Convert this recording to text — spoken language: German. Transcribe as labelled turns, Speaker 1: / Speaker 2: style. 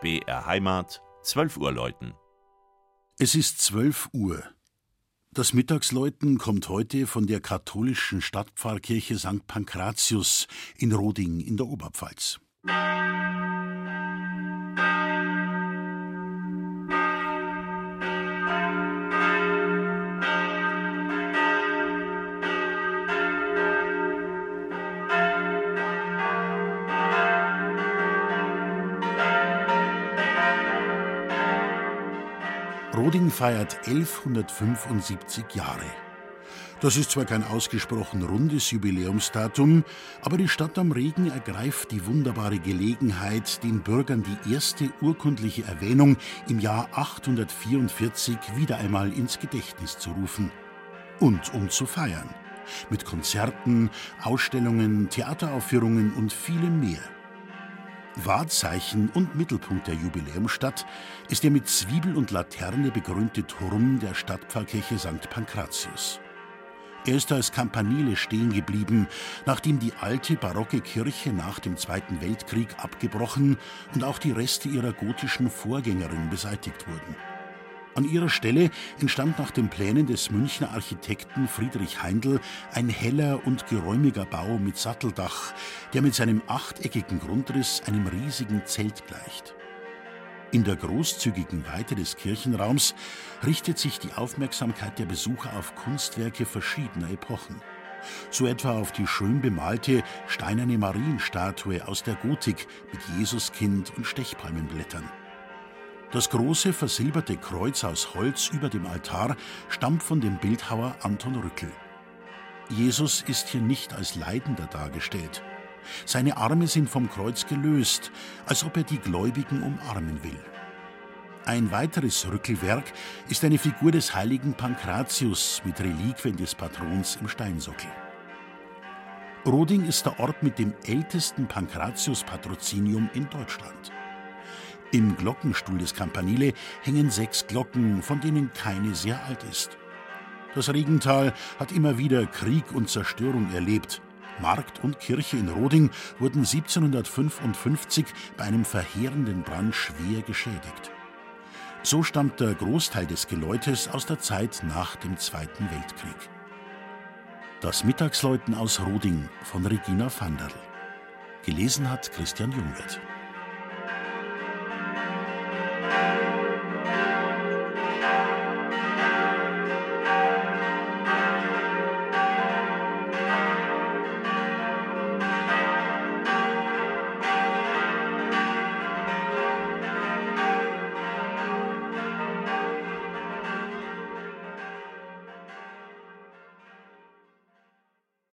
Speaker 1: BR Heimat, 12 Uhr läuten.
Speaker 2: Es ist 12 Uhr. Das Mittagsläuten kommt heute von der katholischen Stadtpfarrkirche St. Pankratius in Roding in der Oberpfalz. Roding feiert 1175 Jahre. Das ist zwar kein ausgesprochen rundes Jubiläumsdatum, aber die Stadt am Regen ergreift die wunderbare Gelegenheit, den Bürgern die erste urkundliche Erwähnung im Jahr 844 wieder einmal ins Gedächtnis zu rufen. Und um zu feiern. Mit Konzerten, Ausstellungen, Theateraufführungen und vielem mehr. Wahrzeichen und Mittelpunkt der Jubiläumstadt ist der mit Zwiebel und Laterne begrünte Turm der Stadtpfarrkirche St. Pankratius. Er ist als Campanile stehen geblieben, nachdem die alte barocke Kirche nach dem Zweiten Weltkrieg abgebrochen und auch die Reste ihrer gotischen Vorgängerin beseitigt wurden. An ihrer Stelle entstand nach den Plänen des Münchner Architekten Friedrich Heindl ein heller und geräumiger Bau mit Satteldach, der mit seinem achteckigen Grundriss einem riesigen Zelt gleicht. In der großzügigen Weite des Kirchenraums richtet sich die Aufmerksamkeit der Besucher auf Kunstwerke verschiedener Epochen. So etwa auf die schön bemalte steinerne Marienstatue aus der Gotik mit Jesuskind und Stechpalmenblättern. Das große versilberte Kreuz aus Holz über dem Altar stammt von dem Bildhauer Anton Rückel. Jesus ist hier nicht als Leidender dargestellt. Seine Arme sind vom Kreuz gelöst, als ob er die Gläubigen umarmen will. Ein weiteres Rückelwerk ist eine Figur des heiligen Pankratius mit Reliquien des Patrons im Steinsockel. Roding ist der Ort mit dem ältesten Pankratius-Patrozinium in Deutschland. Im Glockenstuhl des Campanile hängen sechs Glocken, von denen keine sehr alt ist. Das Regental hat immer wieder Krieg und Zerstörung erlebt. Markt und Kirche in Roding wurden 1755 bei einem verheerenden Brand schwer geschädigt. So stammt der Großteil des Geläutes aus der Zeit nach dem Zweiten Weltkrieg. Das Mittagsläuten aus Roding von Regina Vanderl. Gelesen hat Christian Jungwirth.